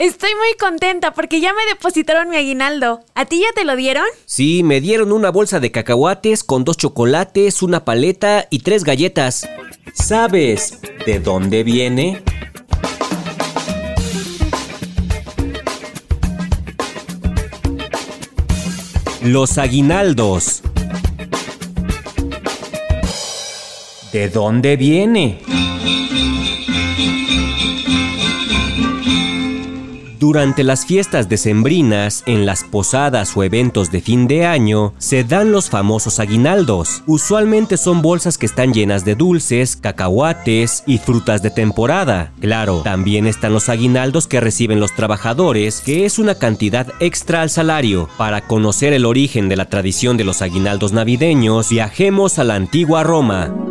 Estoy muy contenta porque ya me depositaron mi aguinaldo. ¿A ti ya te lo dieron? Sí, me dieron una bolsa de cacahuates con dos chocolates, una paleta y tres galletas. ¿Sabes de dónde viene? Los aguinaldos. ¿De dónde viene? Durante las fiestas decembrinas, en las posadas o eventos de fin de año, se dan los famosos aguinaldos. Usualmente son bolsas que están llenas de dulces, cacahuates y frutas de temporada. Claro, también están los aguinaldos que reciben los trabajadores, que es una cantidad extra al salario. Para conocer el origen de la tradición de los aguinaldos navideños, viajemos a la antigua Roma.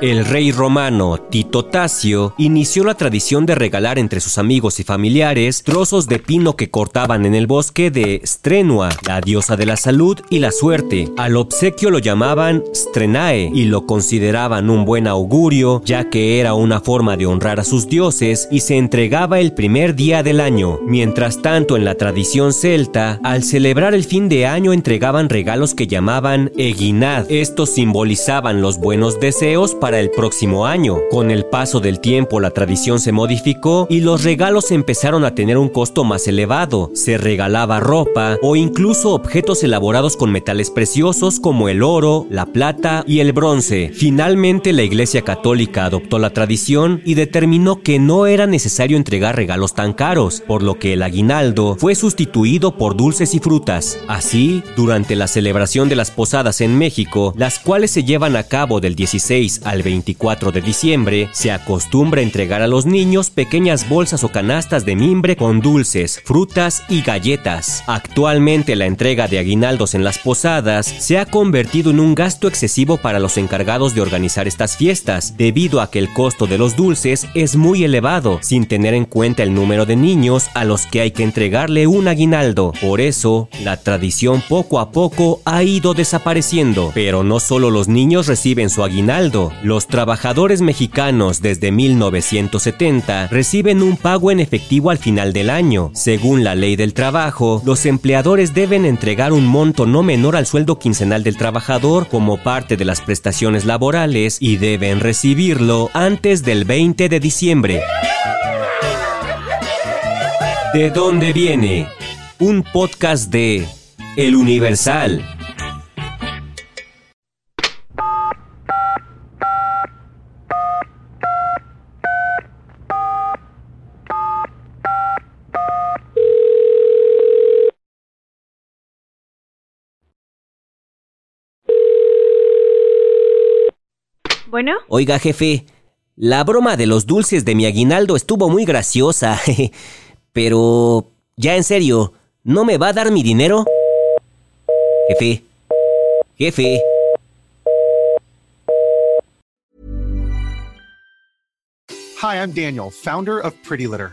El rey romano Tito Tasio inició la tradición de regalar entre sus amigos y familiares trozos de pino que cortaban en el bosque de Strenua, la diosa de la salud y la suerte. Al obsequio lo llamaban Strenae y lo consideraban un buen augurio, ya que era una forma de honrar a sus dioses y se entregaba el primer día del año. Mientras tanto, en la tradición celta, al celebrar el fin de año entregaban regalos que llamaban eguinad. Estos simbolizaban los buenos deseos para para el próximo año. Con el paso del tiempo la tradición se modificó y los regalos empezaron a tener un costo más elevado. Se regalaba ropa o incluso objetos elaborados con metales preciosos como el oro, la plata y el bronce. Finalmente la Iglesia Católica adoptó la tradición y determinó que no era necesario entregar regalos tan caros, por lo que el aguinaldo fue sustituido por dulces y frutas. Así, durante la celebración de las posadas en México, las cuales se llevan a cabo del 16 al 24 de diciembre, se acostumbra entregar a los niños pequeñas bolsas o canastas de mimbre con dulces, frutas y galletas. Actualmente la entrega de aguinaldos en las posadas se ha convertido en un gasto excesivo para los encargados de organizar estas fiestas, debido a que el costo de los dulces es muy elevado, sin tener en cuenta el número de niños a los que hay que entregarle un aguinaldo. Por eso, la tradición poco a poco ha ido desapareciendo. Pero no solo los niños reciben su aguinaldo, los trabajadores mexicanos desde 1970 reciben un pago en efectivo al final del año. Según la ley del trabajo, los empleadores deben entregar un monto no menor al sueldo quincenal del trabajador como parte de las prestaciones laborales y deben recibirlo antes del 20 de diciembre. ¿De dónde viene? Un podcast de El Universal. Bueno. Oiga, jefe, la broma de los dulces de mi aguinaldo estuvo muy graciosa. Pero, ya en serio, ¿no me va a dar mi dinero? Jefe. Jefe. Hi, I'm Daniel, founder of Pretty Litter.